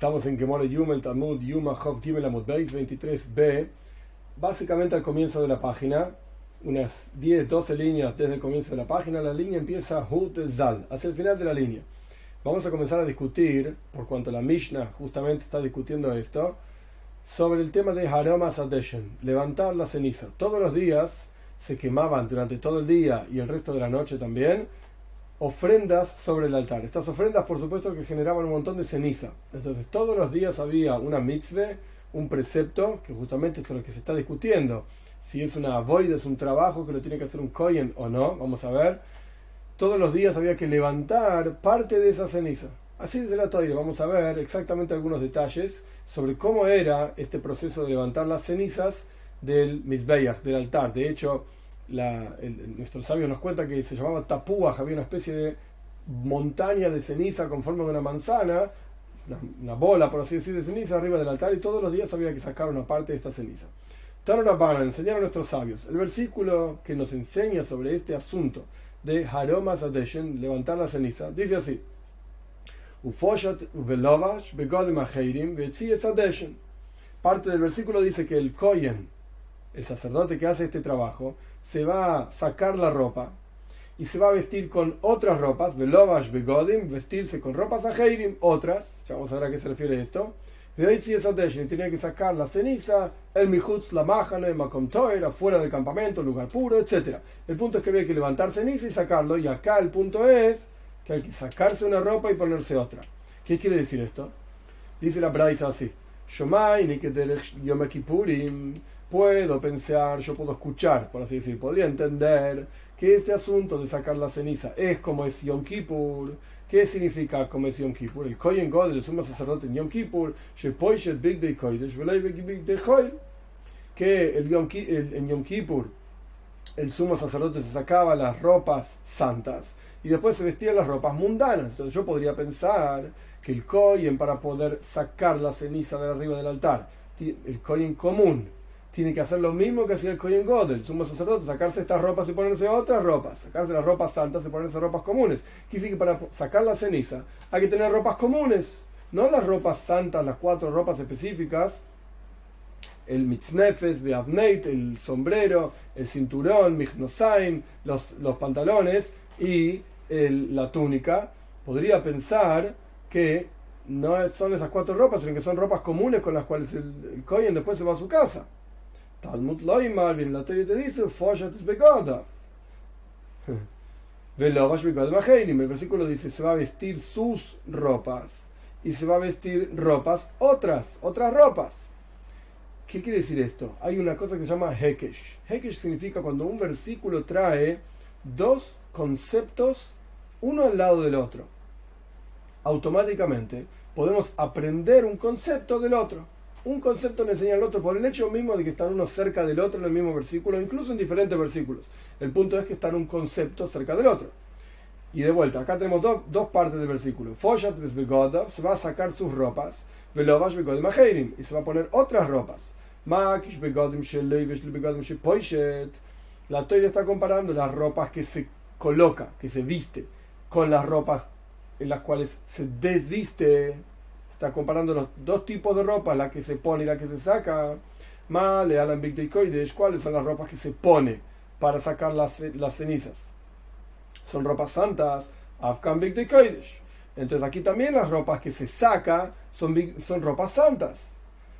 Estamos en Gemore Yumel Talmud Yuma Hov Gimel Amud Beis 23b, básicamente al comienzo de la página, unas 10, 12 líneas desde el comienzo de la página, la línea empieza Hut Zal, hacia el final de la línea. Vamos a comenzar a discutir, por cuanto la Mishnah justamente está discutiendo esto, sobre el tema de Haromas Adeshen, levantar la ceniza. Todos los días se quemaban durante todo el día y el resto de la noche también ofrendas sobre el altar. Estas ofrendas, por supuesto, que generaban un montón de ceniza. Entonces, todos los días había una mitzvah, un precepto, que justamente esto es lo que se está discutiendo. Si es una void, es un trabajo que lo tiene que hacer un kohen o no, vamos a ver. Todos los días había que levantar parte de esa ceniza. Así dice la Toira. Vamos a ver exactamente algunos detalles sobre cómo era este proceso de levantar las cenizas del Mizbeach, del altar. De hecho, la, nuestros sabios nos cuenta que se llamaba Tapúa, había una especie de montaña de ceniza con forma de una manzana, una, bola, por así decir, de ceniza arriba del altar, y todos los días había que sacar una parte de esta ceniza. Tanurabana enseñaron a nuestros sabios. El versículo que nos enseña sobre este asunto de Haromas Adeshen, levantar la ceniza, dice así: Parte del versículo dice que el Koyen, el sacerdote que hace este trabajo, se va a sacar la ropa y se va a vestir con otras ropas, velovash begodim, vestirse con ropas ajeirim, otras, ya vamos a ver a qué se refiere esto. Tiene que sacar la ceniza, el mijutz, la majane, makom afuera del campamento, lugar puro, etc. El punto es que había que levantar ceniza y sacarlo, y acá el punto es que hay que sacarse una ropa y ponerse otra. ¿Qué quiere decir esto? Dice la Braisa así: Shomai, Yom Kippurim, puedo pensar, yo puedo escuchar, por así decir, podría entender que este asunto de sacar la ceniza es como es Yom Kippur. ¿Qué significa como es Yom Kippur? El Kohen God, el sumo sacerdote en Yom Kippur, que el Yom, el, en Yom Kippur el sumo sacerdote se sacaba las ropas santas y después se vestían las ropas mundanas. Entonces yo podría pensar que el Kohen para poder sacar la ceniza de arriba del altar, el Kohen común, tiene que hacer lo mismo que hacía el Kohen God, el sumo sacerdote, sacarse estas ropas y ponerse otras ropas, sacarse las ropas santas y ponerse ropas comunes. Quise que para sacar la ceniza hay que tener ropas comunes, no las ropas santas, las cuatro ropas específicas, el mitznefes, beavneit, el sombrero, el cinturón, michnosain, los, los pantalones y la túnica. Podría pensar que no son esas cuatro ropas, sino que son ropas comunes con las cuales el, el después se va a su casa. Talmud Loimar, bien la te dice, Foshat es begada. El versículo dice, se va a vestir sus ropas y se va a vestir ropas otras, otras ropas. ¿Qué quiere decir esto? Hay una cosa que se llama Hekesh. Hekesh significa cuando un versículo trae dos conceptos uno al lado del otro. Automáticamente podemos aprender un concepto del otro un concepto le enseña al otro por el hecho mismo de que están uno cerca del otro en el mismo versículo, incluso en diferentes versículos. El punto es que están un concepto cerca del otro. Y de vuelta, acá tenemos dos partes del versículo. Foshat se va a sacar sus ropas, y se va a poner otras ropas. La Toira está comparando las ropas que se coloca, que se viste, con las ropas en las cuales se desviste está comparando los dos tipos de ropa, la que se pone y la que se saca. Male, Alan ¿cuáles son las ropas que se pone para sacar las, las cenizas? Son ropas santas, Afghan Big Entonces aquí también las ropas que se saca son, son ropas santas.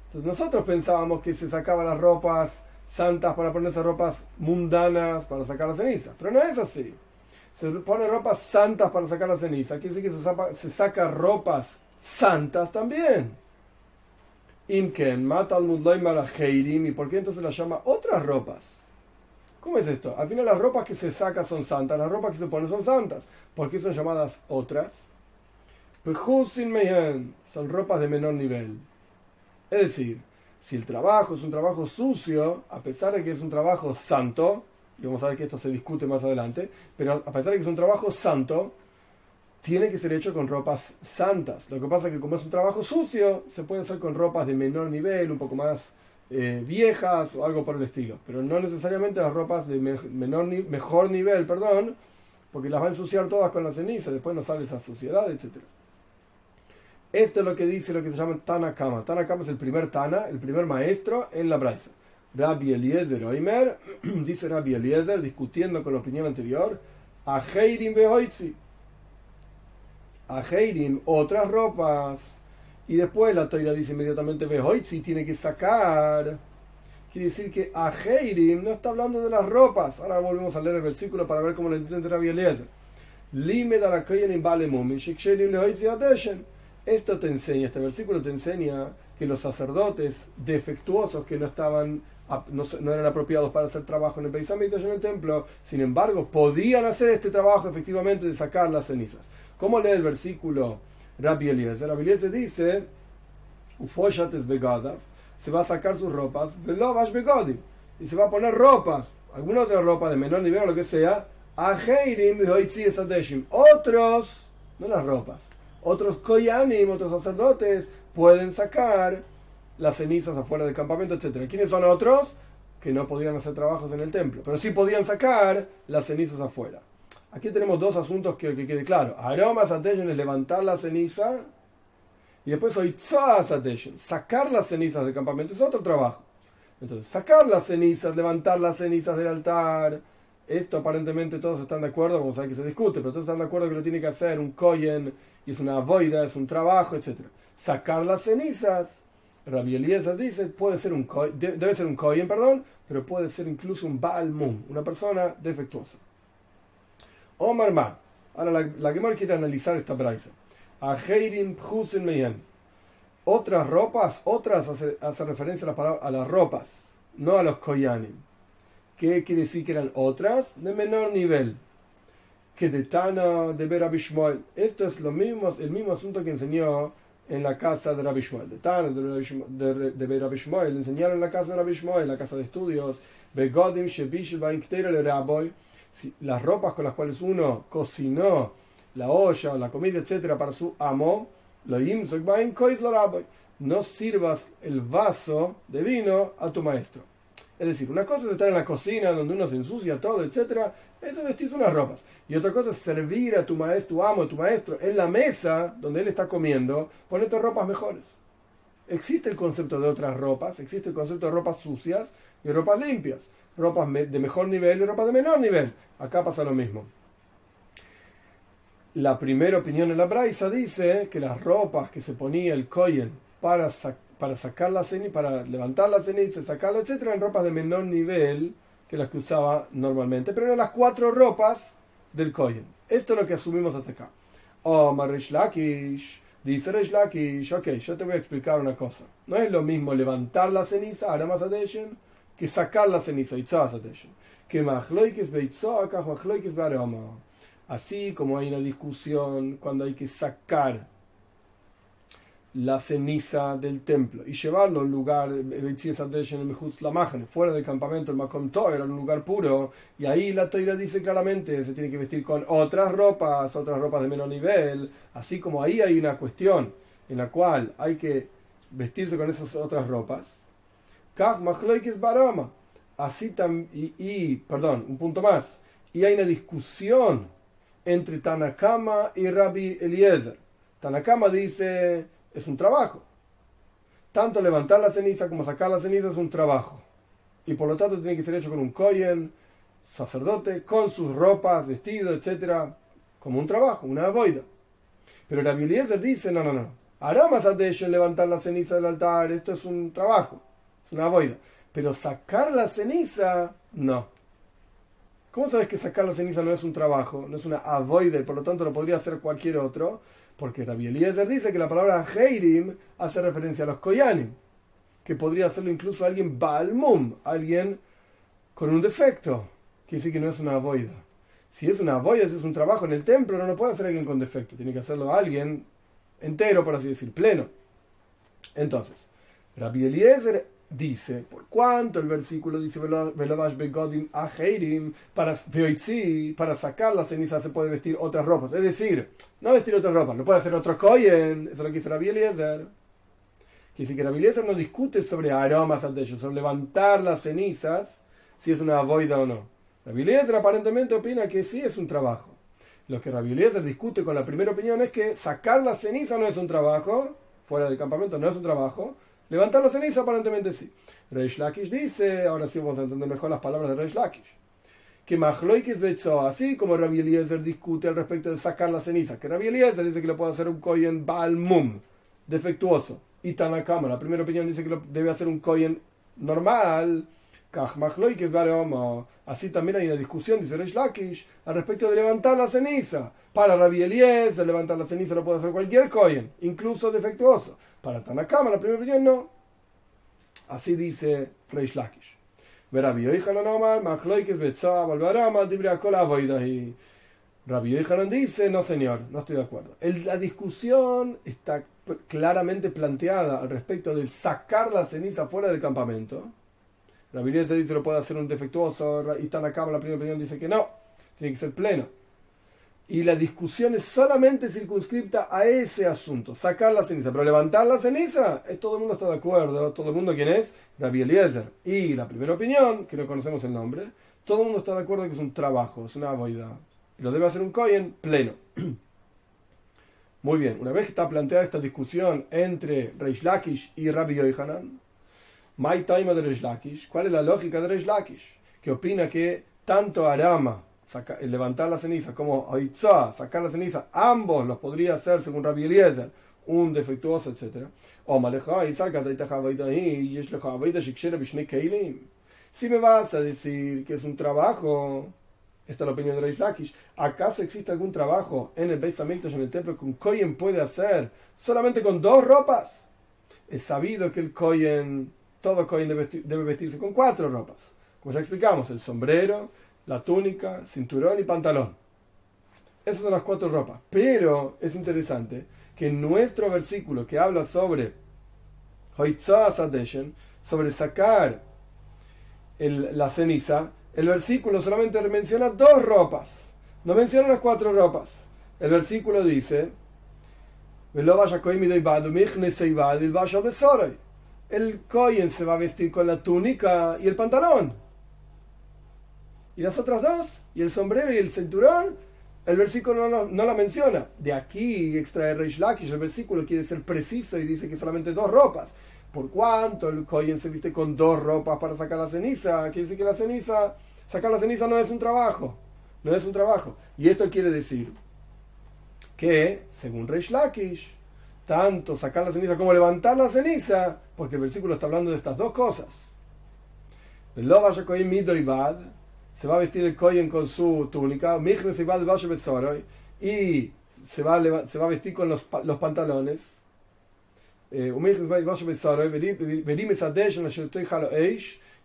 Entonces nosotros pensábamos que se sacaban las ropas santas para ponerse ropas mundanas para sacar la ceniza, pero no es así. Se pone ropas santas para sacar la ceniza, quiere decir que se se saca ropas santas también. Imken, matal ¿y por qué entonces las llama otras ropas? ¿Cómo es esto? Al final las ropas que se sacan son santas, las ropas que se ponen son santas. ¿Por qué son llamadas otras? Pues son ropas de menor nivel. Es decir, si el trabajo es un trabajo sucio, a pesar de que es un trabajo santo, y vamos a ver que esto se discute más adelante, pero a pesar de que es un trabajo santo, tiene que ser hecho con ropas santas. Lo que pasa es que como es un trabajo sucio, se puede hacer con ropas de menor nivel, un poco más eh, viejas o algo por el estilo. Pero no necesariamente las ropas de menor mejor nivel, perdón, porque las va a ensuciar todas con la ceniza, después no sale esa suciedad, etc. Esto es lo que dice lo que se llama Tanakama. Tanakama es el primer Tana, el primer maestro en la Braisa. Rabbi Eliezer Oimer, dice Rabbi Eliezer, discutiendo con la opinión anterior, a Heirim Behoitzi. A Heirim, otras ropas. Y después la toira dice inmediatamente Behoitzi, tiene que sacar. Quiere decir que a Heirim no está hablando de las ropas. Ahora volvemos a leer el versículo para ver cómo lo entiende Rabbi Eliezer. Esto te enseña, este versículo te enseña que los sacerdotes defectuosos que no estaban no, eran apropiados para hacer trabajo en el Beis en el templo, sin embargo, podían hacer este trabajo efectivamente de sacar las cenizas. ¿Cómo lee el versículo Rabbi Eliezer? Rabbi Eliezer dice, se va a sacar sus ropas, y se va a poner ropas, alguna otra ropa de menor nivel o lo que sea, a otros, no las ropas, otros koyanim, otros sacerdotes, pueden sacar las cenizas afuera del campamento, etc. ¿Quiénes son otros? Que no podían hacer trabajos en el templo, pero sí podían sacar las cenizas afuera. Aquí tenemos dos asuntos que, que quede claro. Aromas attention es levantar la ceniza y después hoy attention, sacar las cenizas del campamento es otro trabajo. Entonces, sacar las cenizas, levantar las cenizas del altar, esto aparentemente todos están de acuerdo, vamos a ver que se discute, pero todos están de acuerdo que lo tiene que hacer un koyen, y es una voida, es un trabajo, etc. Sacar las cenizas Rabbi Eliezer dice, puede ser un debe ser un Kohen, perdón, pero puede ser incluso un Baal una persona defectuosa. Omar Mar. Ahora la, la Gemara quiere analizar esta braisa. A Heirin Meyan. Otras ropas, otras hace, referencia a, la a, las ropas, no a los Koyanim. ¿Qué quiere decir que eran otras? De menor nivel. Que de Tana, de Ber Esto es lo mismo, el mismo asunto que enseñó en la casa de Rabbi Shmuel. De Tan, de, de, le enseñaron en la casa de Rabbi Shmuel, la casa de estudios, Begodim, las ropas con las cuales uno cocinó la olla la comida, etcétera, para su amo, no sirvas el vaso de vino a tu maestro. Es decir, una cosa es estar en la cocina donde uno se ensucia todo, etcétera, eso es vestirse unas ropas. Y otra cosa es servir a tu maestro, tu amo, tu maestro, en la mesa donde él está comiendo, ponerte ropas mejores. Existe el concepto de otras ropas, existe el concepto de ropas sucias y ropas limpias, ropas de mejor nivel y ropas de menor nivel. Acá pasa lo mismo. La primera opinión en la Braisa dice que las ropas que se ponía el Koyen para para sacar la ceniza, para levantar la ceniza, sacarla, etcétera, en ropas de menor nivel que las que usaba normalmente, pero eran las cuatro ropas del Kohen. Esto es lo que asumimos hasta acá. Oh, Marish Lakish, dice Rish Lakish, ok, yo te voy a explicar una cosa. No es lo mismo levantar la ceniza, Aramas Adeshen, que sacar la ceniza. Que Machloikes Beitzoakach, Machloikes Baroma. Así como hay una discusión cuando hay que sacar la ceniza del templo y llevarlo a un lugar, fuera del campamento, el Makom era un lugar puro, y ahí la toira dice claramente, se tiene que vestir con otras ropas, otras ropas de menor nivel, así como ahí hay una cuestión en la cual hay que vestirse con esas otras ropas. Así y, y, perdón, un punto más, y hay una discusión entre Tanakama y Rabbi Eliezer. Tanakama dice es un trabajo. Tanto levantar la ceniza como sacar la ceniza es un trabajo. Y por lo tanto tiene que ser hecho con un kohen, sacerdote, con sus ropas, vestido, etc. Como un trabajo, una boida. Pero la Eliezer dice, no, no, no. Aromas en levantar la ceniza del altar, esto es un trabajo, es una boida. Pero sacar la ceniza, no. ¿Cómo sabes que sacar la ceniza no es un trabajo, no es una avoide, por lo tanto lo podría hacer cualquier otro? Porque Rabbi Eliezer dice que la palabra Heirim hace referencia a los Koyanim, que podría hacerlo incluso alguien Balmum, alguien con un defecto. Quiere decir que no es una avoida. Si es una avoida, si es un trabajo en el templo, no lo puede hacer alguien con defecto, tiene que hacerlo alguien entero, por así decir, pleno. Entonces, Rabbi Eliezer dice, por cuánto el versículo dice begodim para para sacar la ceniza se puede vestir otras ropas. Es decir, no vestir otras ropas, no puede hacer otro kohen, eso es lo que dice Rabbi Eliezer. Que dice que Rabbi Eliezer no discute sobre aromas ante ellos, sobre levantar las cenizas, si es una voida o no. Rabbi Eliezer aparentemente opina que sí es un trabajo. Lo que Rabbi Eliezer discute con la primera opinión es que sacar la ceniza no es un trabajo, fuera del campamento no es un trabajo, levantar la ceniza aparentemente sí. Reish Lakish dice, ahora sí vamos a entender mejor las palabras de Reish Lakish, que Mahloikis Betzo, así como Rabbi Eliezer discute al respecto de sacar la ceniza, que Rabbi Eliezer dice que lo puede hacer un Koyen Balmum, defectuoso, y Tanakama, la primera opinión dice que debe hacer un Koyen normal, Así también hay una discusión, dice Reish Lakish, al respecto de levantar la ceniza. Para Rabbi Eliezer, levantar la ceniza lo puede hacer cualquier Kohen, incluso defectuoso. Para Tanakama, la primera opinión, no. Así dice Reish Lakish. Rabbi Yochanan dice, no señor, no estoy de acuerdo. la discusión está claramente planteada al respecto del sacar la ceniza fuera del campamento Rabbi se dice lo puede hacer un defectuoso, y Tanakama, la primera opinión, dice que no, tiene que ser pleno. Y la discusión es solamente circunscripta a ese asunto, sacar la ceniza. Pero levantar la ceniza, eh, todo el mundo está de acuerdo. Todo el mundo, ¿quién es? Rabbi Eliezer. Y la primera opinión, que no conocemos el nombre, todo el mundo está de acuerdo que es un trabajo, es una boida. Y lo debe hacer un Kohen pleno. Muy bien, una vez que está planteada esta discusión entre Reish Lakish y Rabbi Yohanan, My time de Reish Lakish. ¿Cuál es la lógica de Reish Lakish? Que opina que tanto Arama, levantar la ceniza, como Oitza, sacar la ceniza, ambos los podría hacer, según Rabbi Eliezer, un defectuoso, etc. Si me vas a decir que es un trabajo, esta es la opinión de Reish Lakish, ¿acaso existe algún trabajo en el Beis Hamikdash, en el templo, que un Kohen puede hacer solamente con dos ropas? Es sabido que el Kohen todo Cohen debe, vestirse con cuatro ropas. Como ya explicamos, el sombrero, la túnica, cinturón y pantalón. Esas son las cuatro ropas. Pero es interesante que nuestro versículo que habla sobre sobre sacar la ceniza, el versículo solamente menciona dos ropas. No menciona las cuatro ropas. El versículo dice, el Cohen se va a vestir con la túnica y el pantalón. Y las otras dos, y el sombrero y el cinturón, el versículo no, la menciona. De aquí extrae Reish Lakish, el versículo quiere ser preciso y dice que solamente dos ropas. Por cuanto el Cohen se viste con dos ropas para sacar la ceniza, quiere decir que la ceniza, sacar la ceniza no es un trabajo. No es un trabajo. Y esto quiere decir que, según Reish tanto sacar la ceniza como levantar la ceniza, porque el versículo está hablando de estas dos cosas. Se va a vestir el Kohen con su túnica, y se va, se va a vestir con los, los pantalones.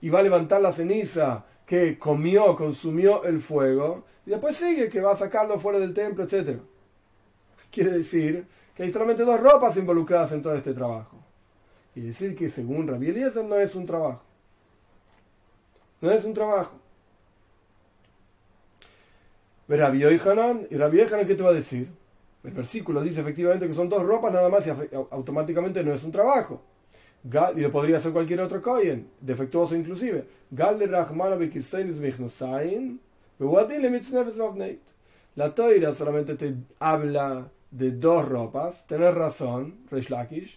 Y va a levantar la ceniza que comió, consumió el fuego, y después sigue que va a sacarlo fuera del templo, etc. Quiere decir que hay solamente dos ropas involucradas en todo este trabajo. Y decir que según Rabbi Eliezer no es un trabajo. No es un trabajo. Rabbi Yohanan, ¿y Rabbi Yohanan qué te va a decir? El versículo dice efectivamente que son dos ropas nada más y automáticamente no es un trabajo. Y lo podría hacer cualquier otro Kohen, defectuoso inclusive. La toira solamente te habla de dos ropas, tenés razón, Reish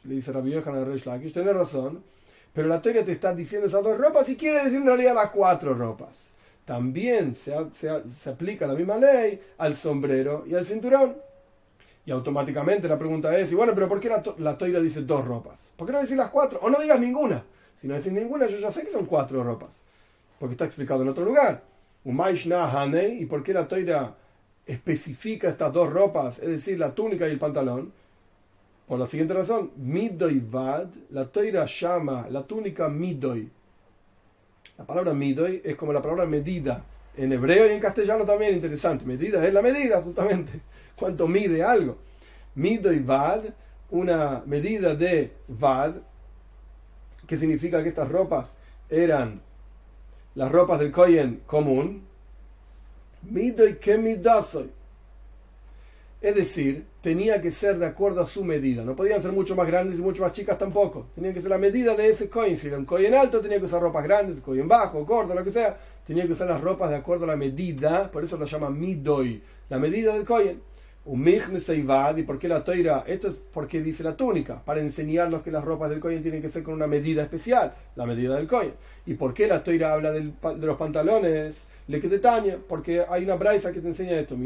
le dice Rabbi Yohanan a Reish Lakish, tenés razón, pero la teoría te está diciendo esas dos ropas y quiere decir en realidad las cuatro ropas. También se, se, aplica la misma ley al sombrero y al cinturón. Y automáticamente la pregunta es, y bueno, pero ¿por qué la, la toira dice dos ropas? ¿Por qué no decir las cuatro? O no digas ninguna. Si no decís ninguna, yo ya sé que son cuatro ropas. Porque está explicado en otro lugar. ¿Y por qué la toira especifica estas dos ropas, es decir, la túnica y el pantalón, por la siguiente razón, midoy vad, la toira llama la túnica midoy. La palabra midoy es como la palabra medida. En hebreo y en castellano también interesante. Medida es la medida, justamente. Cuánto mide algo. Midoy vad, una medida de vad, que significa que estas ropas eran las ropas del Kohen común, Midoy que midasoy. Es decir, tenía que ser de acuerdo a su medida. No podían ser mucho más grandes y mucho más chicas tampoco. Tenían que ser la medida de ese coin. Si era un coin alto, tenía que usar ropas grandes, coin bajo, corto, lo que sea. Tenía que usar las ropas de acuerdo a la medida. Por eso lo llama midoy. la medida del Kohen. ¿Y por qué la toira? Esto es porque dice la túnica, para enseñarnos que las ropas del Kohen tienen que ser con una medida especial, la medida del Kohen. ¿Y por qué la toira habla de los pantalones? Le que detaña, porque hay una braisa que te enseña esto.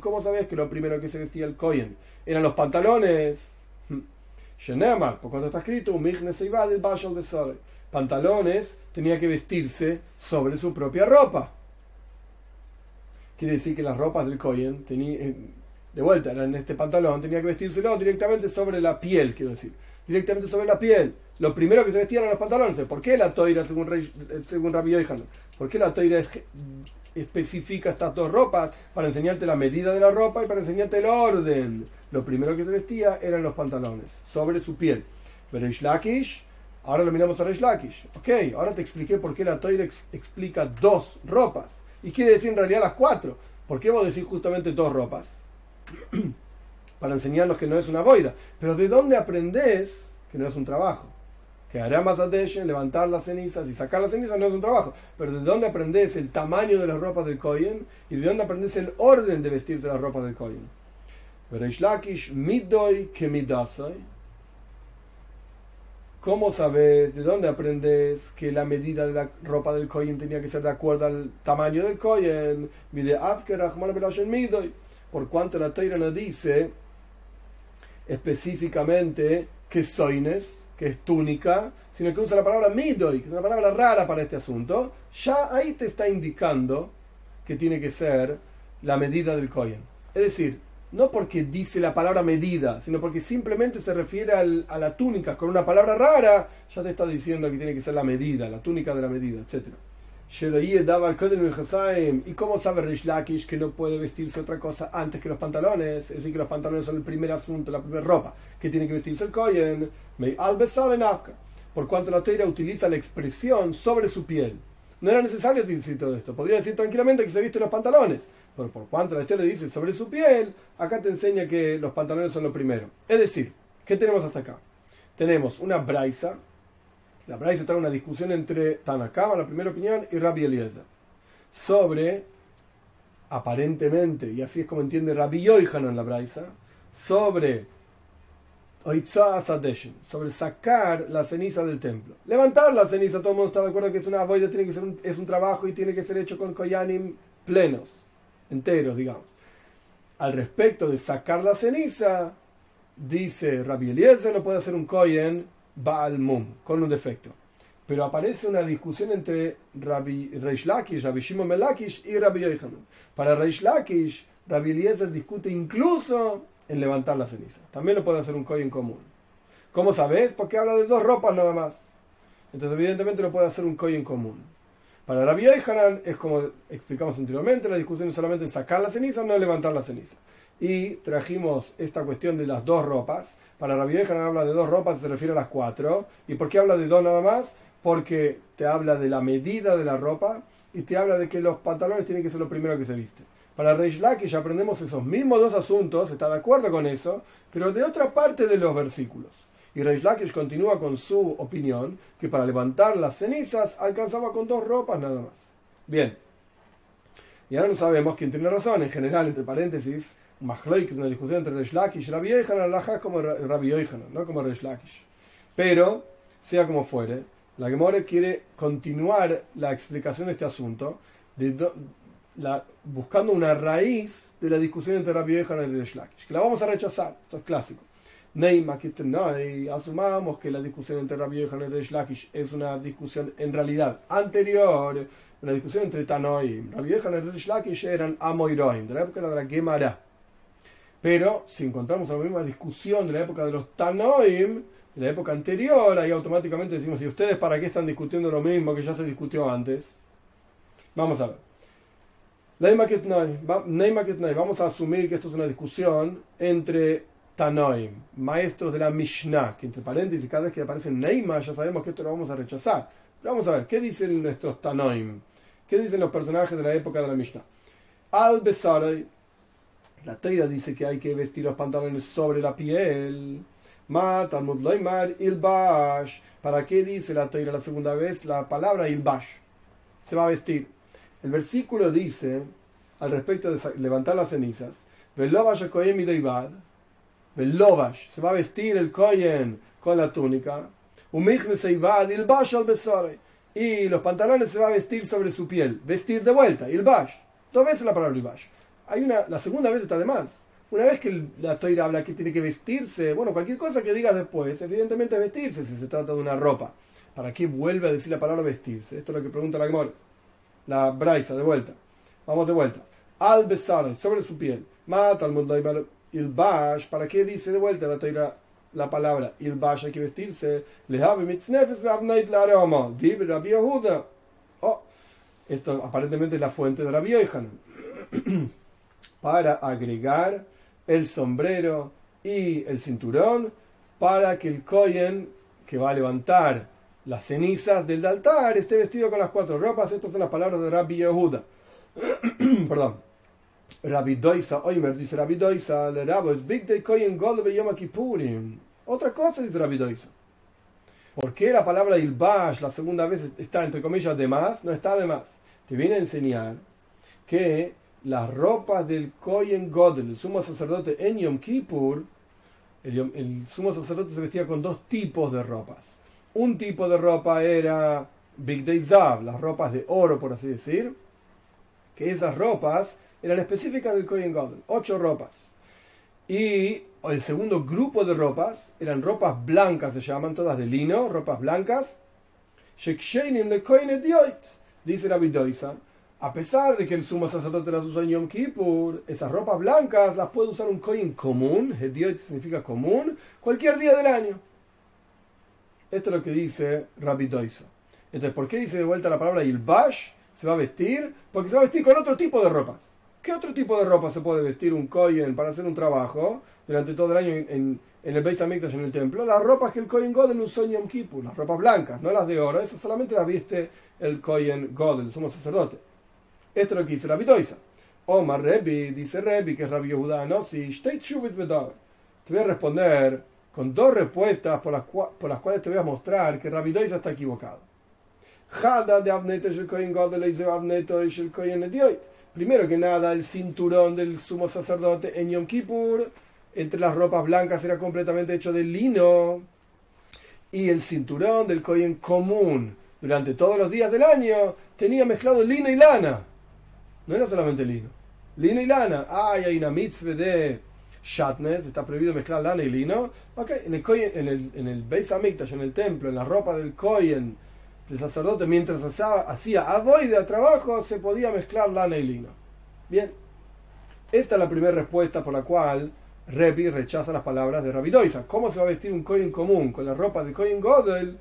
¿Cómo sabes que lo primero que se vestía el Kohen eran los pantalones? Shenemar, por cuando está escrito, pantalones tenía que vestirse sobre su propia ropa. Quiere decir que las ropas del Kohen, eh, de vuelta, en este pantalón, tenía que vestírselo directamente sobre la piel, quiero decir. Directamente sobre la piel. Lo primero que se vestían eran los pantalones. ¿Por qué la toira, según, Rey, según Rabbi ¿Por qué la toira especifica estas dos ropas? Para enseñarte la medida de la ropa y para enseñarte el orden. Lo primero que se vestía eran los pantalones, sobre su piel. Pero Ishlakish, ahora lo miramos a Reish Lakish. Ok, ahora te expliqué por qué la toira explica dos ropas y quiere decir en realidad las cuatro. ¿Por qué vos decís justamente dos ropas? Para enseñarnos que no es una boida. Pero ¿de dónde aprendés que no es un trabajo? Que hará más levantar las cenizas y sacar las cenizas no es un trabajo. Pero ¿de dónde aprendés el tamaño de las ropas del Kohen? Y de dónde aprendés el orden de vestirse las ropas del Kohen? Pero Ishlakish midoy que midasai ¿Cómo sabes, de dónde aprendes que la medida de la ropa del Kohen tenía que ser de acuerdo al tamaño del Kohen? Por cuanto la Teira no dice específicamente que soines, que es túnica, sino que usa la palabra midoy, que es una palabra rara para este asunto, ya ahí te está indicando que tiene que ser la medida del Kohen. Es decir, no porque dice la palabra medida, sino porque simplemente se refiere a la túnica con una palabra rara, ya te está diciendo que tiene que ser la medida, la túnica de la medida, etc. ¿Y cómo sabe Rish Lakish que no puede vestirse otra cosa antes que los pantalones? Es decir, que los pantalones son el primer asunto, la primera ropa que tiene que vestirse el Kohen. Por cuanto la Teira utiliza la expresión sobre su piel. No era necesario decir todo esto. Podría decir tranquilamente que se visten los pantalones por cuanto la historia dice sobre su piel, acá te enseña que los pantalones son lo primero. Es decir, ¿qué tenemos hasta acá? Tenemos una braisa. La braisa trae una discusión entre Tanakama, la primera opinión, y Rabbi Eliezer. Sobre, aparentemente, y así es como entiende Rabbi Yoichanan la braisa, sobre sobre sacar la ceniza del templo. Levantar la ceniza, todo el mundo está de acuerdo que es una boida, tiene que ser un, es un trabajo y tiene que ser hecho con koyanim plenos enteros, digamos. Al respecto de sacar la ceniza, dice Rabbi Eliezer no puede hacer un kohen Baal Mum, con un defecto. Pero aparece una discusión entre Rabbi Reish Lakish, Rabbi Shimon Melakish y Rabbi Yochanan. Para Reish Lakish, Rabbi Eliezer discute incluso en levantar la ceniza. También lo puede hacer un kohen común. ¿Cómo sabes? Porque habla de dos ropas nada más. Entonces, evidentemente, lo puede hacer un kohen común. Para Rabbi Hanan es como explicamos anteriormente, la discusión es solamente en sacar la ceniza no levantar la ceniza. Y trajimos esta cuestión de las dos ropas. Para Rabbi Hanan habla de dos ropas, se refiere a las cuatro. ¿Y por qué habla de dos nada más? Porque te habla de la medida de la ropa y te habla de que los pantalones tienen que ser lo primero que se viste. Para Reish ya aprendemos esos mismos dos asuntos, está de acuerdo con eso, pero de otra parte de los versículos. Y Reish Lakish continúa con su opinión que para levantar las cenizas alcanzaba con dos ropas nada más. Bien. Y ahora no sabemos quién tiene razón. En general, entre paréntesis, Mahloik que es una discusión entre Reish Lakish y Rabbi Yochanan, la como Rabbi Yochanan, no como Reish Lakish. Pero, sea como fuere, la Gemore quiere continuar la explicación de este asunto buscando una raíz de la discusión entre Rabbi Yochanan y Reish Lakish, que la vamos a rechazar. Esto es clásico. Neymar y asumamos que la discusión entre Rabbi Yohanan y Reish Lakish es una discusión en realidad anterior, una discusión entre Tanoim. Rabbi Yohanan y Lakish eran Amoiroim, de la época de la Gemara. Pero si encontramos la misma discusión de la época de los Tanoim, de la época anterior, ahí automáticamente decimos, ¿y ustedes para qué están discutiendo lo mismo que ya se discutió antes? Vamos a ver. Vamos a asumir que esto es una discusión entre Tanoim, maestros de la Mishnah, que entre paréntesis, cada vez que aparece Neymar, ya sabemos que esto lo vamos a rechazar. Pero vamos a ver, ¿qué dicen nuestros Tanoim? ¿Qué dicen los personajes de la época de la Mishnah? Al Besaray, la Teira dice que hay que vestir los pantalones sobre la piel. Talmud Loimar Ilbash. ¿Para qué dice la Teira la segunda vez la palabra Ilbash? Se va a vestir. El versículo dice al respecto de levantar las cenizas. Velovash Kohen Velovash, se va a vestir el Kohen con la túnica. Y los pantalones se va a vestir sobre su piel. Vestir de vuelta, ilbash. Dos veces la palabra ilbash. Hay una, la segunda vez está de más. Una vez que la toira habla que tiene que vestirse, bueno, cualquier cosa que digas después, evidentemente vestirse si se trata de una ropa. ¿Para qué vuelve a decir la palabra vestirse? Esto es lo que pregunta la Gemora. La Braisa, de vuelta. Vamos de vuelta. Al besar, sobre su piel. Mata al mundo ilbash. ¿Para qué dice de vuelta la toira la palabra ilbash hay que vestirse? Le Oh, esto aparentemente es la fuente de la vieja. Para agregar el sombrero y el cinturón para que el Kohen que va a levantar las cenizas del altar esté vestido con las cuatro ropas. Estas son las palabras de Rabbi Yehuda. Perdón. Rabbi Doisa, Oimer dice Rabbi Doisa, le rabo es Big Day Kohen Godel Yom Kippurim. Otra cosa dice Rabbi Doisa. ¿Por qué la palabra Ilbash la segunda vez está entre comillas de más? No está de más. Te viene a enseñar que las ropas del Kohen Godel, el sumo sacerdote en Yom Kippur, el, sumo sacerdote se vestía con dos tipos de ropas. Un tipo de ropa era Big Day Zav, las ropas de oro, por así decir, que esas ropas eran específicas del Kohen Godel, ocho ropas. Y el segundo grupo de ropas eran ropas blancas, se llaman todas de lino, ropas blancas. Dice la Doisa, a pesar de que el sumo sacerdote las usa en Yom Kippur, esas ropas blancas las puede usar un Kohen común, Hediot significa común, cualquier día del año. Esto es lo que dice Rabbi Doisa. Entonces, ¿por qué dice de vuelta la palabra Ilbash? Se va a vestir, porque se va a vestir con otro tipo de ropas. ¿Qué otro tipo de ropa se puede vestir un Kohen para hacer un trabajo durante todo el año en, el Beis Hamikdash, en el templo? Las ropas que el Kohen Godel usó en Yom Kippur, las ropas blancas, no las de oro. Eso solamente las viste el Kohen Godel, el sumo sacerdote. Esto es lo que dice Rabbi Doisa. Omar Rebi, dice Rebi, que es Rabbi Yehuda, no, si Te voy a responder con dos respuestas por las, por las cuales te voy a mostrar que Rabbi Doisa está equivocado. Primero que nada, el cinturón del sumo sacerdote en Yom Kippur, entre las ropas blancas, era completamente hecho de lino. Y el cinturón del Kohen común, durante todos los días del año, tenía mezclado lino y lana. No era solamente lino. Lino y lana. Ay, hay una mitzvah de shatnes, está prohibido mezclar lana y lino. Ok, en el, en el, en el Beis Hamikdash, en el templo, en la ropa del Kohen, el sacerdote, mientras hacía avoide a trabajo, se podía mezclar lana y lino. Bien. Esta es la primera respuesta por la cual Repi rechaza las palabras de Rabbi Doisa. ¿Cómo se va a vestir un Kohen común con la ropa de Kohen Godel?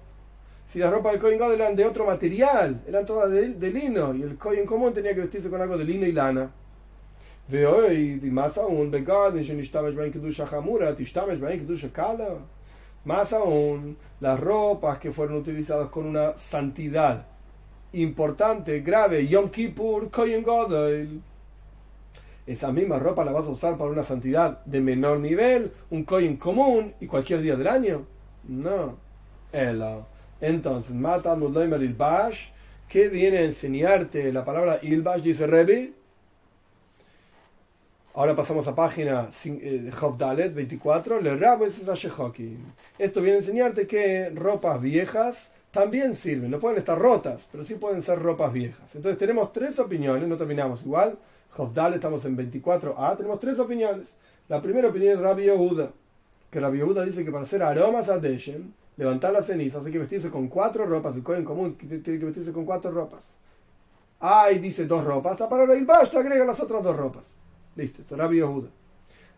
si las ropas del Kohen Gadol eran de otro material, eran todas de, lino, y el Kohen común tenía que vestirse con algo de lino y lana. y más aún, más aún, las ropas que fueron utilizadas con una santidad importante, grave, Yom Kippur, Kohen Gadol. Esa misma ropa la vas a usar para una santidad de menor nivel, un Kohen común y cualquier día del año. No. Ella. Entonces, Mata Ilbash, que viene a enseñarte la palabra Ilbash, dice Rebi. Ahora pasamos a página eh, Dalet 24. Le rabo es Esto viene a enseñarte que ropas viejas también sirven. No pueden estar rotas, pero sí pueden ser ropas viejas. Entonces tenemos tres opiniones, no terminamos igual. Dalet estamos en 24a. Tenemos tres opiniones. La primera opinión es Rabbi Yehuda, que Rabbi Yehuda dice que para hacer aromas a Deshem levantar las cenizas, hay que vestirse con cuatro ropas. El Cohen común tiene que vestirse con cuatro ropas. Ay, dice dos ropas. La palabra Ilbash agrega las otras dos ropas. Listo, esto Rabbi Yehuda.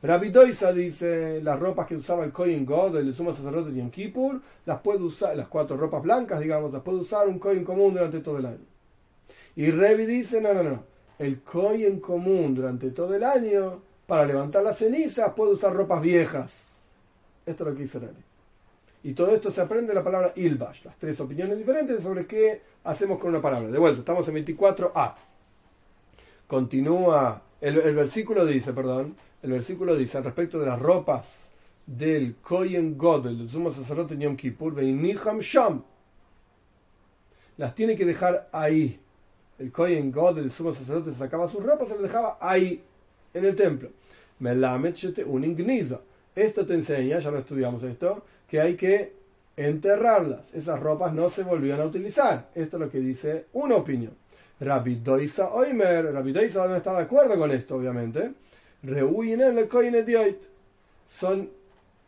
Rabbi Doisa dice las ropas que usaba el Kohen God, el sumo sacerdote de Yom Kippur, las puede usar, las cuatro ropas blancas, digamos, las puede usar un Kohen común durante todo el año. Y Revi dice, no, no, no, el Kohen común durante todo el año, para levantar las cenizas, puede usar ropas viejas. Esto es lo que dice Revi. Y todo esto se aprende de la palabra ilbash, las tres opiniones diferentes sobre qué hacemos con una palabra. De vuelta, estamos en 24a. Continúa, el, versículo dice, perdón, el versículo dice al respecto de las ropas del Kohen Godel, del sumo sacerdote Yom Kippur, Sham. Las tiene que dejar ahí. el Kohen God, el sumo sacerdote, sacaba sus ropas, se las dejaba ahí, en el templo. Esto te enseña, ya lo estudiamos esto, que hay que enterrarlas. Esas ropas no se volvían a utilizar. Esto es lo que dice una opinión. Rabbi Doisa Oimer, Rabbi Doisa no está de acuerdo con esto, obviamente. Son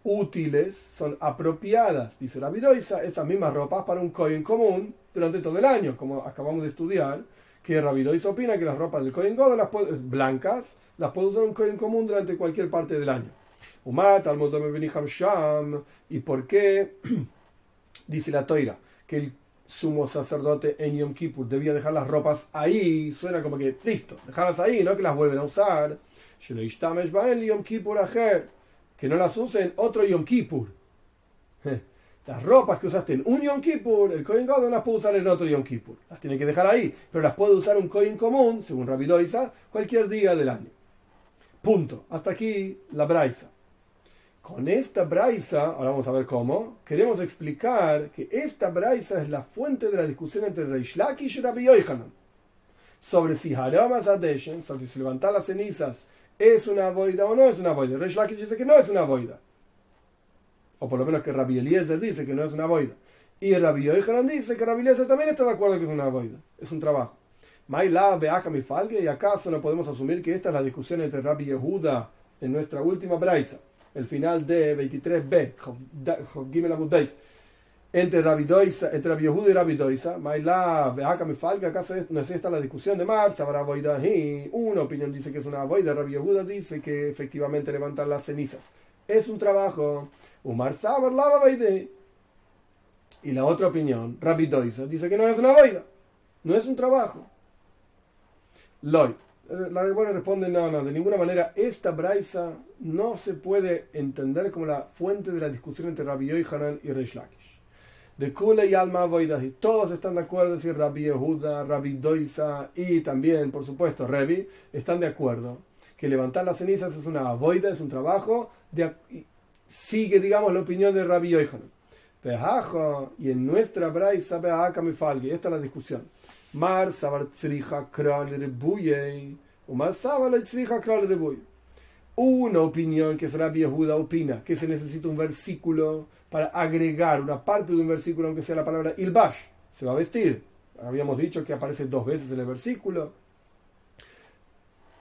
útiles, son apropiadas, dice Rabbi Doisa, esas mismas ropas para un coin común durante todo el año, como acabamos de estudiar, que Rabbi Doisa opina que las ropas del coin God, las blancas, las puede usar un coin común durante cualquier parte del año. Umat, al Sham, ¿y por qué? dice la toira, que el sumo sacerdote en Yom Kippur debía dejar las ropas ahí, suena como que listo, dejarlas ahí, no que las vuelven a usar. Que no las usen otro Yom Kippur. Las ropas que usaste en un Yom Kippur, el Kohen God no las puede usar en otro Yom Kippur. Las tiene que dejar ahí, pero las puede usar un Kohen común, según Rabbi cualquier día del año. Punto. Hasta aquí la Braisa. Con esta braisa, ahora vamos a ver cómo, queremos explicar que esta braisa es la fuente de la discusión entre Reish Lakish y Rabbi Yochanan sobre si Haramas Adeshen, sobre si levantar las cenizas es una boida o no es una boida. Reish Lakish dice que no es una boida. O por lo menos que Rabbi Eliezer dice que no es una boida. Y Rabbi Yochanan dice que Rabbi Eliezer también está de acuerdo que es una boida. Es un trabajo. Y acaso no podemos asumir que esta es la discusión entre Rabbi Yehuda en nuestra última braisa el final de 23b, entre Rabbi entre Rabbi Yehuda y Rabbi Doisa, Maila, me falga, acaso no es esta la discusión de Marza, una opinión dice que es una boida, Rabbi dice que efectivamente levantan las cenizas. Es un trabajo. Umar Sabar lava Y la otra opinión, Rabbi Doisa, dice que no es una boida, no es un trabajo. Loy. La Rebora responde, no, no, de ninguna manera esta braisa no se puede entender como la fuente de la discusión entre Rabbi Yohanan y Reish Lakish. De Kule y Alma y todos están de acuerdo, si Rabbi Yehuda, Rabbi Doisa y también, por supuesto, Revi, están de acuerdo que levantar las cenizas es una avoida, es un trabajo, de, sigue, digamos, la opinión de Rabbi Yohanan. Y en nuestra braisa, esta es la discusión. Mar savar tzricha kral. Umar savar tzricha kral rebuye. Una opinión que Rabbi Yehuda opina que se necesita un versículo para agregar una parte de un versículo, aunque sea la palabra ilbash. Se va a vestir. Habíamos dicho que aparece dos veces en el versículo.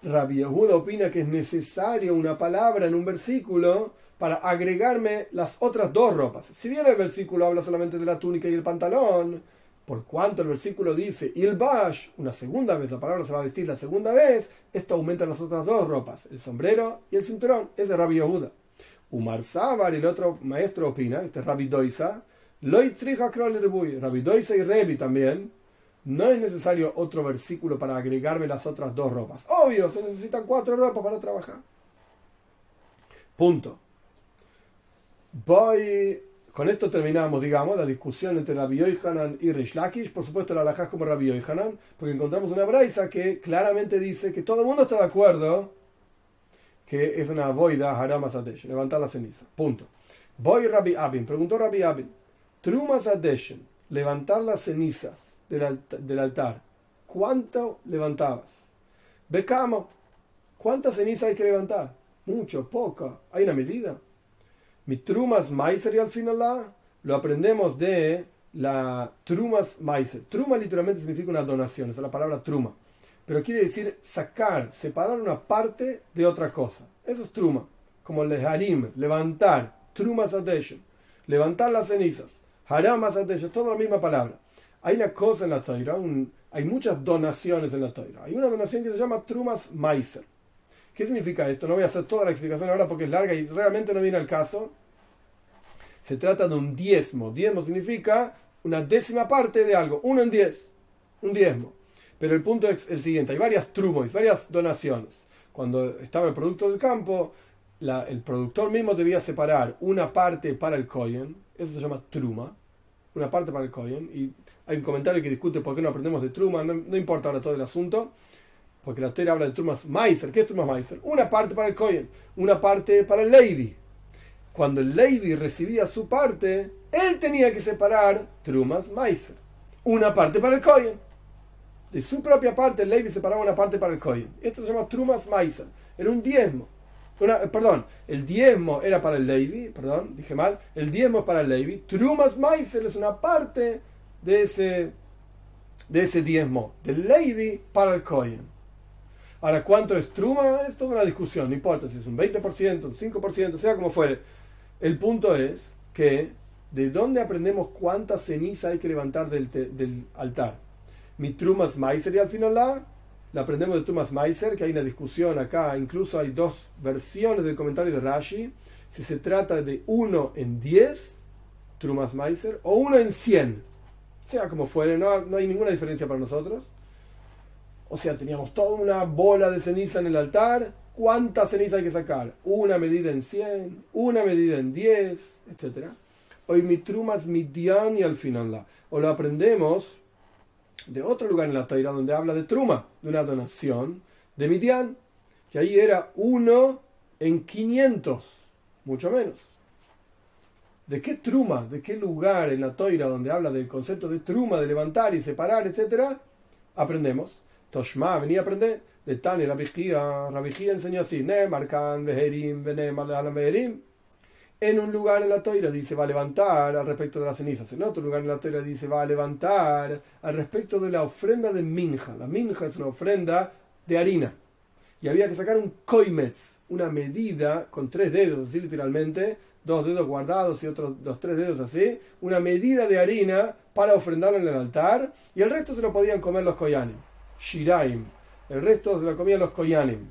Rabbi Yehuda opina que es necesario una palabra en un versículo para agregarme las otras dos ropas. Si bien el versículo habla solamente de la túnica y el pantalón, por cuanto el versículo dice Ilbash, una segunda vez, la palabra se va a vestir la segunda vez, esto aumenta las otras dos ropas, el sombrero y el cinturón. Ese es Rabbi Yehuda. Umar Sabar, el otro maestro, opina, este es Rabbi Doisa, Rabbi Doisa y Rebi también, no es necesario otro versículo para agregarme las otras dos ropas. Obvio, se necesitan cuatro ropas para trabajar. Punto. Voy con esto terminamos, digamos, la discusión entre Rabbi Yohanan y Rish Lakish. Por supuesto, la alajás como Rabbi Yohanan, porque encontramos una braisa que claramente dice que todo el mundo está de acuerdo que es una boida haram asadesh, levantar la ceniza. Punto. Voy Rabbi Abin, preguntó Rabbi Abin, Trumas adeshen, levantar las cenizas del, del altar, ¿cuánto levantabas? Becamo, ¿cuántas cenizas hay que levantar? Mucho, poco, hay una medida. Mi Trumas Meiser y al final lo aprendemos de la Trumas Meiser. Truma literalmente significa una donación, es la palabra truma. Pero quiere decir sacar, separar una parte de otra cosa. Eso es truma. Como el harim, levantar. Trumas adeshen. Levantar las cenizas. Haramas adeshen, toda la misma palabra. Hay una cosa en la toira, hay muchas donaciones en la toira. Hay una donación que se llama Trumas Meiser. ¿Qué significa esto? No voy a hacer toda la explicación ahora porque es larga y realmente no viene al caso. Se trata de un diezmo. Diezmo significa una décima parte de algo. Uno en diez. Un diezmo. Pero el punto es el siguiente. Hay varias trumois, varias donaciones. Cuando estaba el producto del campo, el productor mismo debía separar una parte para el coin. Eso se llama truma. Una parte para el coin. Y hay un comentario que discute por qué no aprendemos de truma. No, importa ahora todo el asunto porque la teoría habla de Trumas Meiser. ¿Qué es Trumas Meiser? Una parte para el Cohen, una parte para el Levi. Cuando el Levi recibía su parte, él tenía que separar Trumas Meiser. Una parte para el Cohen. de su propia parte, el Levi separaba una parte para el Kohen. Esto se llama Trumas Meiser. Era un diezmo. Una, perdón, el diezmo era para el Levi, perdón, dije mal. El diezmo es para el Levi. Trumas Meiser es una parte de ese, de ese diezmo del Levi para el Kohen. Ahora, ¿cuánto es Truma? Es una discusión, no importa si es un 20%, un 5%, sea como fuere. El punto es que, ¿de dónde aprendemos cuánta ceniza hay que levantar del, del altar? Mi Trumas Meiser y al final la, la aprendemos de Trumas Meiser, que hay una discusión acá, incluso hay dos versiones del comentario de Rashi, si se trata de 1 en 10, Trumas Meiser, o 1 en 100, sea como fuere, no, no hay ninguna diferencia para nosotros. O sea, teníamos toda una bola de ceniza en el altar. ¿Cuánta ceniza hay que sacar? Una medida en 100, una medida en 10, etc. Hoy mi trumas midian y al final la. O lo aprendemos de otro lugar en la Taira donde habla de truma, de una donación de midian, que ahí era uno en 500, mucho menos. ¿De qué truma, de qué lugar en la toira donde habla del concepto de truma, de levantar y separar, etcétera, aprendemos? Toshma venía a aprender de Tani Rabijía. Rabijía enseñó así: Nemarkan, Beherim, Benemal, Beherim. En un lugar en la toira dice va a levantar al respecto de las cenizas. En otro lugar en la toira dice va a levantar al respecto de la ofrenda de minja. La minja es una ofrenda de harina. Y había que sacar un koimetz, una medida con tres dedos, así literalmente, dos dedos guardados y otros dos, tres dedos así, una medida de harina para ofrendarlo en el altar, y el resto se lo podían comer los koyanim. Shiraim. El resto se lo comían los Koyanim.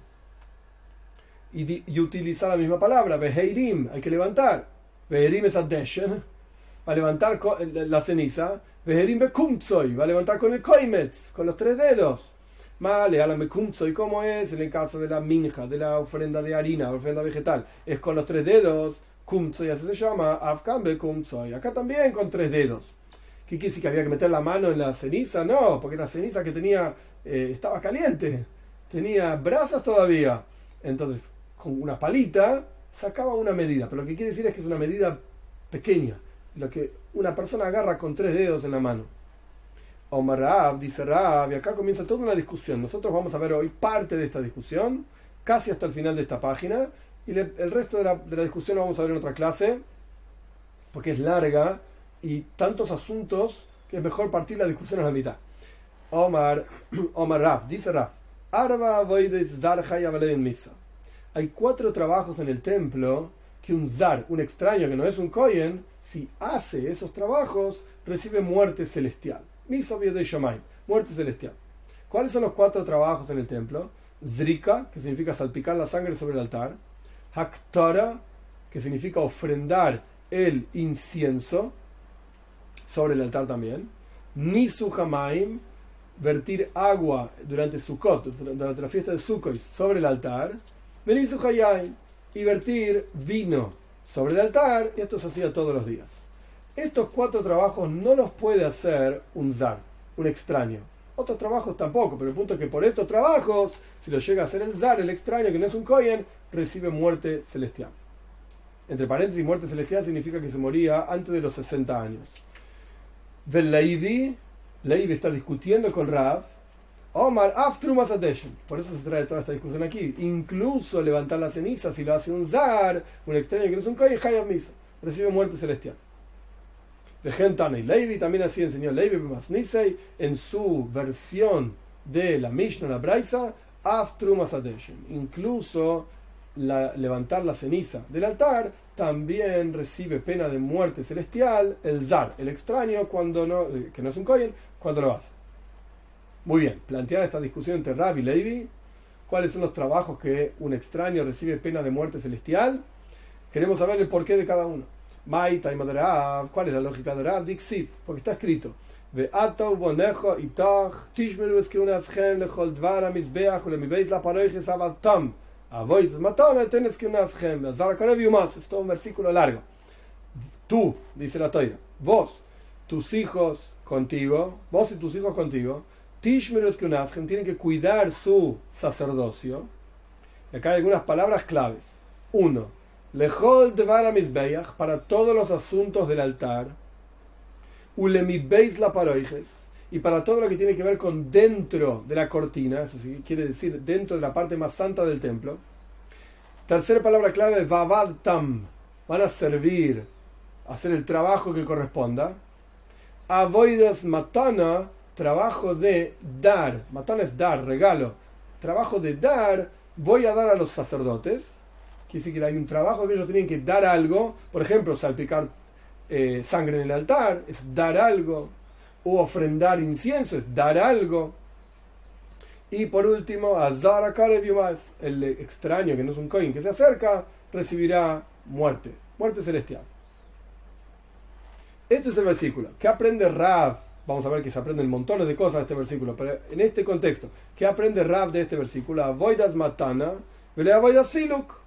Y, y utilizar la misma palabra, Beheirim, hay que levantar. Beheirim es Adeshen, va a levantar la ceniza. Beherim Bekumtsoy, va a levantar con el Koimetz, con los tres dedos. Vale, a la Bekumtsoy, ¿cómo es en el caso de la minja, de la ofrenda de harina, ofrenda vegetal? Es con los tres dedos. Kumtsoy, así se llama. Afkan Bekumtsoy. Acá también con tres dedos. ¿Qué quiere que había que meter la mano en la ceniza? No, porque la ceniza que tenía eh, estaba caliente, tenía brasas todavía. Entonces, con una palita sacaba una medida, pero lo que quiere decir es que es una medida pequeña, lo que una persona agarra con tres dedos en la mano. Omar Rab, dice Rab, y acá comienza toda una discusión. Nosotros vamos a ver hoy parte de esta discusión, casi hasta el final de esta página, y el resto de la, de la discusión lo vamos a ver en otra clase, porque es larga y tantos asuntos que es mejor partir la discusión a la mitad. Omar, Omar Raf, dice Raf, hay cuatro trabajos en el templo que un zar, un extraño que no es un kohen, si hace esos trabajos, recibe muerte celestial. Misa de Shomai, muerte celestial. ¿Cuáles son los cuatro trabajos en el templo? Zrika, que significa salpicar la sangre sobre el altar. Haktara, que significa ofrendar el incienso sobre el altar también. Nisu Hamaim, vertir agua durante Sukkot, durante la fiesta de Sukkot, sobre el altar, venir y vertir vino sobre el altar, y esto se hacía todos los días. Estos cuatro trabajos no los puede hacer un zar, un extraño. Otros trabajos tampoco, pero el punto es que por estos trabajos, si lo llega a hacer el zar, el extraño que no es un kohen, recibe muerte celestial. Entre paréntesis, muerte celestial significa que se moría antes de los 60 años. Del Levi está discutiendo con Rav. Omar, Por eso se trae toda esta discusión aquí. Incluso levantar la ceniza, si lo hace un zar, un extraño que no es un kohen, recibe muerte celestial. y Levi también así enseñó Levi Masnisei en su versión de la Mishnah, la Braisa, Incluso levantar la ceniza del altar también recibe pena de muerte celestial el zar, el extraño, cuando no, eh, que no es un kohen, cuando lo hace. Muy bien, planteada esta discusión entre Rab y Levi, ¿cuáles son los trabajos que un extraño recibe pena de muerte celestial? Queremos saber el porqué de cada uno. Maita y ¿cuál es la lógica de Rab? Dixiv, porque está escrito. tishmeru es que lechol dvara mizbeach la paroiches avatam. Avoid matana tienes que unas. Es todo un versículo largo. Tú, dice la toira, vos, tus hijos contigo, vos y tus hijos contigo, Tishmeros que tienen que cuidar su sacerdocio. Y acá hay algunas palabras claves. Uno, lejol devara para todos los asuntos del altar. Ulemi beis la paroijes y para todo lo que tiene que ver con dentro de la cortina, eso sí, quiere decir dentro de la parte más santa del templo. Tercera palabra clave, Tam, van a servir, hacer el trabajo que corresponda. Avoidas Matana, trabajo de dar, matana es dar, regalo, trabajo de dar, voy a dar a los sacerdotes. Quiere decir que hay un trabajo que ellos tienen que dar algo, por ejemplo, salpicar eh, sangre en el altar, es dar algo, o ofrendar incienso, es dar algo. Y por último, Azara más el extraño que no es un coin que se acerca, recibirá muerte, muerte celestial. Este es el versículo. ¿Qué aprende Rab? Vamos a ver que se aprenden montones de cosas de este versículo, pero en este contexto, ¿qué aprende Rab de este versículo? Avoidas matana, avoidas siluk.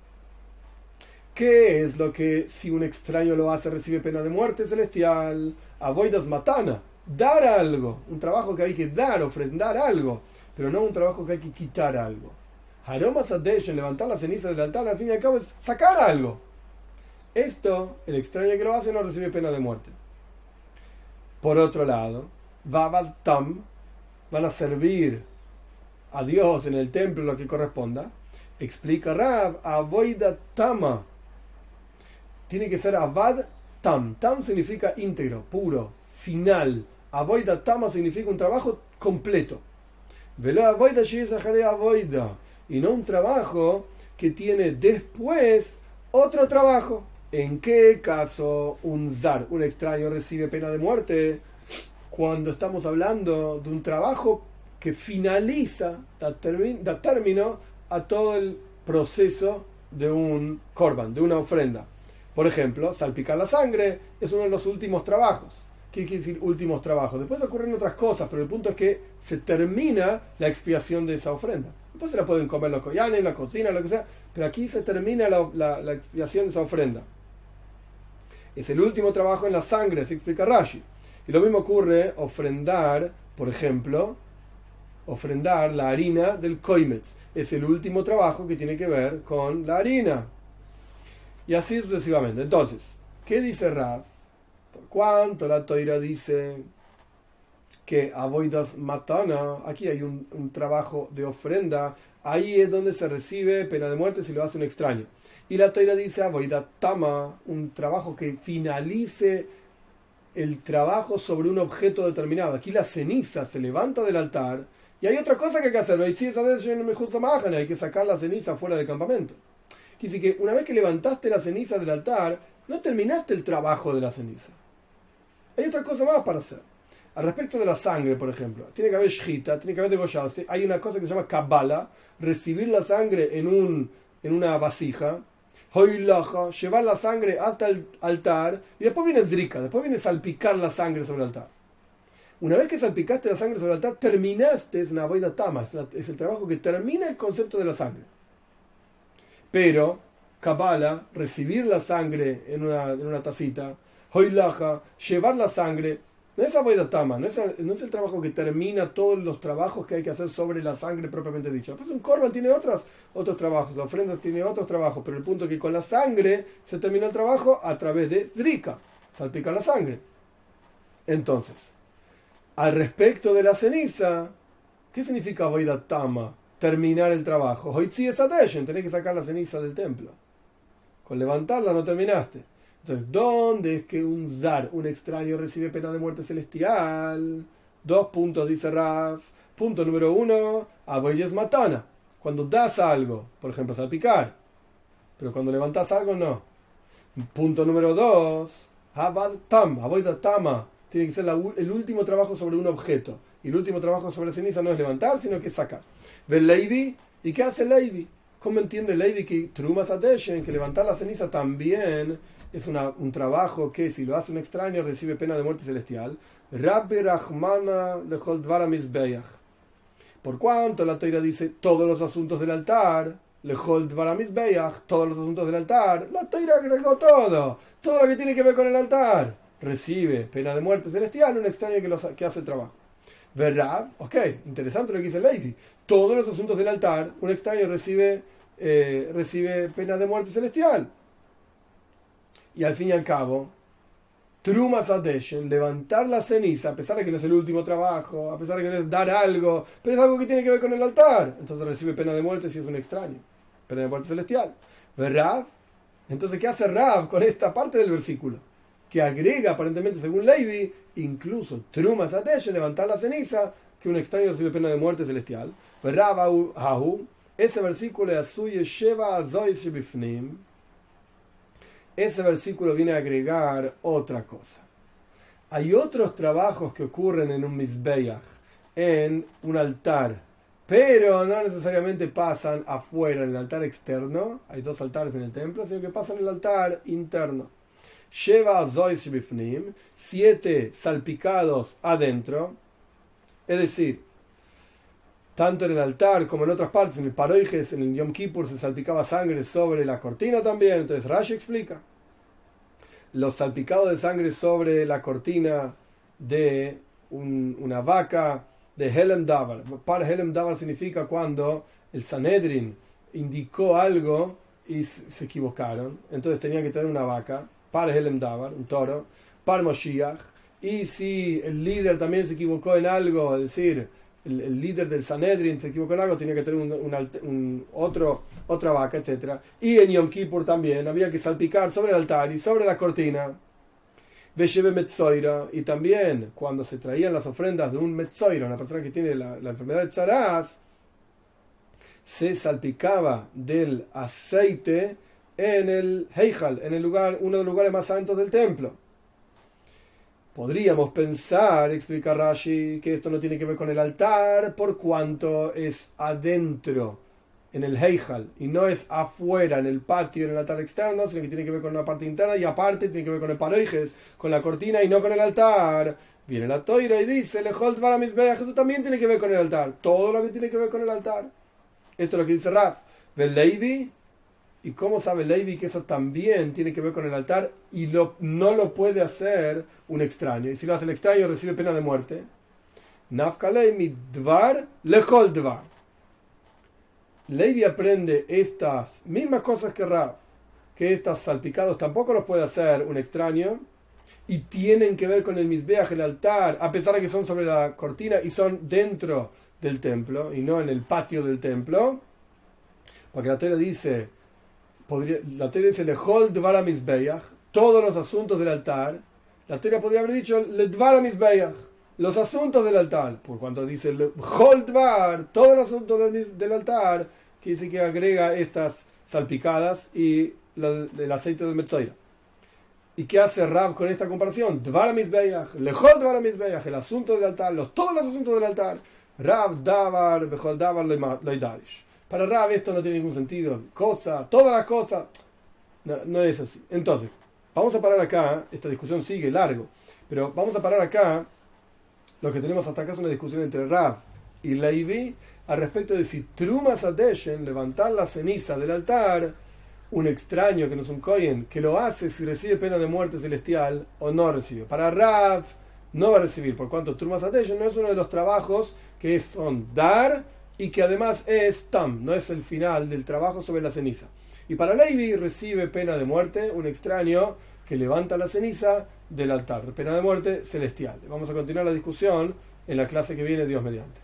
¿Qué es lo que si un extraño lo hace recibe pena de muerte celestial? Avoidas matana, dar algo, un trabajo que hay que dar, ofrendar algo, pero no un trabajo que hay que quitar algo. Haromas en levantar la ceniza del altar, al fin y al cabo es sacar algo. Esto, el extraño que lo hace no recibe pena de muerte. Por otro lado, Babal Tam van a servir a Dios en el templo lo que corresponda. Explica Rab, Avoida Tama. Tiene que ser Avad Tam. Tam significa íntegro, puro, final. Avoida Tama significa un trabajo completo. Velo Avoida Avoida. Y no un trabajo que tiene después otro trabajo. ¿En qué caso un zar, un extraño, recibe pena de muerte? Cuando estamos hablando de un trabajo que finaliza, da, término a todo el proceso de un korban, de una ofrenda. Por ejemplo, salpicar la sangre es uno de los últimos trabajos. ¿Qué quiere decir últimos trabajos? Después ocurren otras cosas, pero el punto es que se termina la expiación de esa ofrenda. Después se la pueden comer los collanes, la cocina, lo que sea, pero aquí se termina la expiación de esa ofrenda. Es el último trabajo en la sangre, se explica Rashi. Y lo mismo ocurre ofrendar, por ejemplo, ofrendar la harina del koimetz. Es el último trabajo que tiene que ver con la harina. Y así sucesivamente. Entonces, ¿qué dice Rab? Por cuánto la toira dice que avoidas matana, aquí hay un, trabajo de ofrenda, ahí es donde se recibe pena de muerte si lo hace un extraño. Y la Toira dice, ah, tama, un trabajo que finalice el trabajo sobre un objeto determinado. Aquí la ceniza se levanta del altar y hay otra cosa que hay que hacer. Hay que sacar la ceniza fuera del campamento. Quiere decir que una vez que levantaste la ceniza del altar, no terminaste el trabajo de la ceniza. Hay otra cosa más para hacer. Al respecto de la sangre, por ejemplo, tiene que haber shita, tiene que haber degollado. Hay una cosa que se llama kabbalah, recibir la sangre en, un, en una vasija llevar la sangre hasta el altar y después viene zrika, después viene salpicar la sangre sobre el altar. Una vez que salpicaste la sangre sobre el altar, terminaste, es una tama, es el trabajo que termina el concepto de la sangre. Pero, Kabbalah, recibir la sangre en una, en una tacita, hoilaja, llevar la sangre, no es Tama, no es, no es el trabajo que termina todos los trabajos que hay que hacer sobre la sangre propiamente dicha. Pues un Corban tiene otros, otros trabajos, la ofrenda tiene otros trabajos, pero el punto es que con la sangre se termina el trabajo a través de Zrika, salpicar la sangre. Entonces, al respecto de la ceniza, ¿qué significa Tama? Terminar el trabajo. Hoy sí es tenés que sacar la ceniza del templo. Con levantarla no terminaste. Entonces, ¿dónde es que un zar, un extraño, recibe pena de muerte celestial? Dos puntos, dice Raf. Punto número uno, aboyes matana. Cuando das algo, por ejemplo, salpicar. Pero cuando levantas algo, no. Punto número dos, abad tam, tama. Tiene que ser el último trabajo sobre un objeto. Y el último trabajo sobre ceniza no es levantar, sino que es sacar. ¿Ves Levi? ¿Y qué hace Levi? ¿Cómo entiende Levi que Trumas Adeshen, que levantar la ceniza también es un trabajo que si lo hace un extraño recibe pena de muerte celestial. Rabbi Rahmana Por cuanto la Toira dice todos los asuntos del altar, todos los asuntos del altar, la Toira agregó todo, todo lo que tiene que ver con el altar. Recibe pena de muerte celestial un extraño que, que hace el trabajo. ¿Verdad? Ok, interesante lo que dice Levi. Todos los asuntos del altar, un extraño recibe, eh, recibe pena de muerte celestial. Y al fin y al cabo, Trumas Adeshen, levantar la ceniza, a pesar de que no es el último trabajo, a pesar de que no es dar algo, pero es algo que tiene que ver con el altar. Entonces recibe pena de muerte si es un extraño. Pena de muerte celestial. ¿Verdad? Entonces, ¿qué hace Rav con esta parte del versículo? Que agrega, aparentemente, según Levi, incluso Trumas Adeshen, levantar la ceniza, que un extraño recibe pena de muerte celestial. Rav ese versículo es Asuye Sheva Azois Shebifnim ese versículo viene a agregar otra cosa. Hay otros trabajos que ocurren en un Mizbeach, en un altar, pero no necesariamente pasan afuera, en el altar externo. Hay dos altares en el templo, sino que pasan en el altar interno. Lleva Zois siete salpicados adentro. Es decir, tanto en el altar como en otras partes, en el paroijes, en el Yom Kippur se salpicaba sangre sobre la cortina también. Entonces Rashi explica. Los salpicados de sangre sobre la cortina de una vaca de Helem Davar. Para Helem Davar significa cuando el Sanedrin indicó algo y se equivocaron. Entonces tenían que tener una vaca para Helem Davar, un toro, para Moshiach. Y si el líder también se equivocó en algo, es decir, el, líder del Sanedrin se equivocó en algo, tenía que tener un, otro, otra vaca, etc. Y en Yom Kippur también había que salpicar sobre el altar y sobre la cortina. Y también cuando se traían las ofrendas de un Metzoira, una persona que tiene la, enfermedad de Tzaraz, se salpicaba del aceite en el Heijal, en el lugar, uno de los lugares más santos del templo. Podríamos pensar, explica Rashi, que esto no tiene que ver con el altar por cuanto es adentro, en el Heijal, y no es afuera, en el patio, en el altar externo, sino que tiene que ver con una parte interna y aparte tiene que ver con el paroijes, con la cortina y no con el altar. Viene la toira y dice, Lejolt eso también tiene que ver con el altar. Todo lo que tiene que ver con el altar. Esto es lo que dice Raf. Levi ¿Y cómo sabe Levi que eso también tiene que ver con el altar y no lo puede hacer un extraño? Y si lo hace el extraño recibe pena de muerte. dvar lechol dvar. Levi aprende estas mismas cosas que Rab, que estas salpicados tampoco los puede hacer un extraño y tienen que ver con el misbeach, el altar, a pesar de que son sobre la cortina y son dentro del templo y no en el patio del templo. Porque la teoría dice podría, la teoría dice Lehol Dvar todos los asuntos del altar. La teoría podría haber dicho Ledvar los asuntos del altar. Por cuanto dice Lehol Dvar, todos los asuntos del, altar, que dice que agrega estas salpicadas y el aceite del Metzoira. ¿Y qué hace Rab con esta comparación? Dvar Lehol Dvar el asunto del altar, los, todos los asuntos del altar. Rab Davar, Behol Davar Loidarish. Para Rab esto no tiene ningún sentido. Cosa, todas las cosas. No, es así. Entonces, vamos a parar acá. Esta discusión sigue largo. Pero vamos a parar acá. Lo que tenemos hasta acá es una discusión entre Rab y Levi al respecto de si Trumas Adeshen, levantar la ceniza del altar, un extraño que no es un Kohen, que lo hace si recibe pena de muerte celestial o no recibe. Para Rab no va a recibir, por cuanto Trumas Adeshen no es uno de los trabajos que son dar y que además es tam, no es el final del trabajo sobre la ceniza. Y para Levi recibe pena de muerte un extraño que levanta la ceniza del altar, pena de muerte celestial. Vamos a continuar la discusión en la clase que viene, Dios mediante.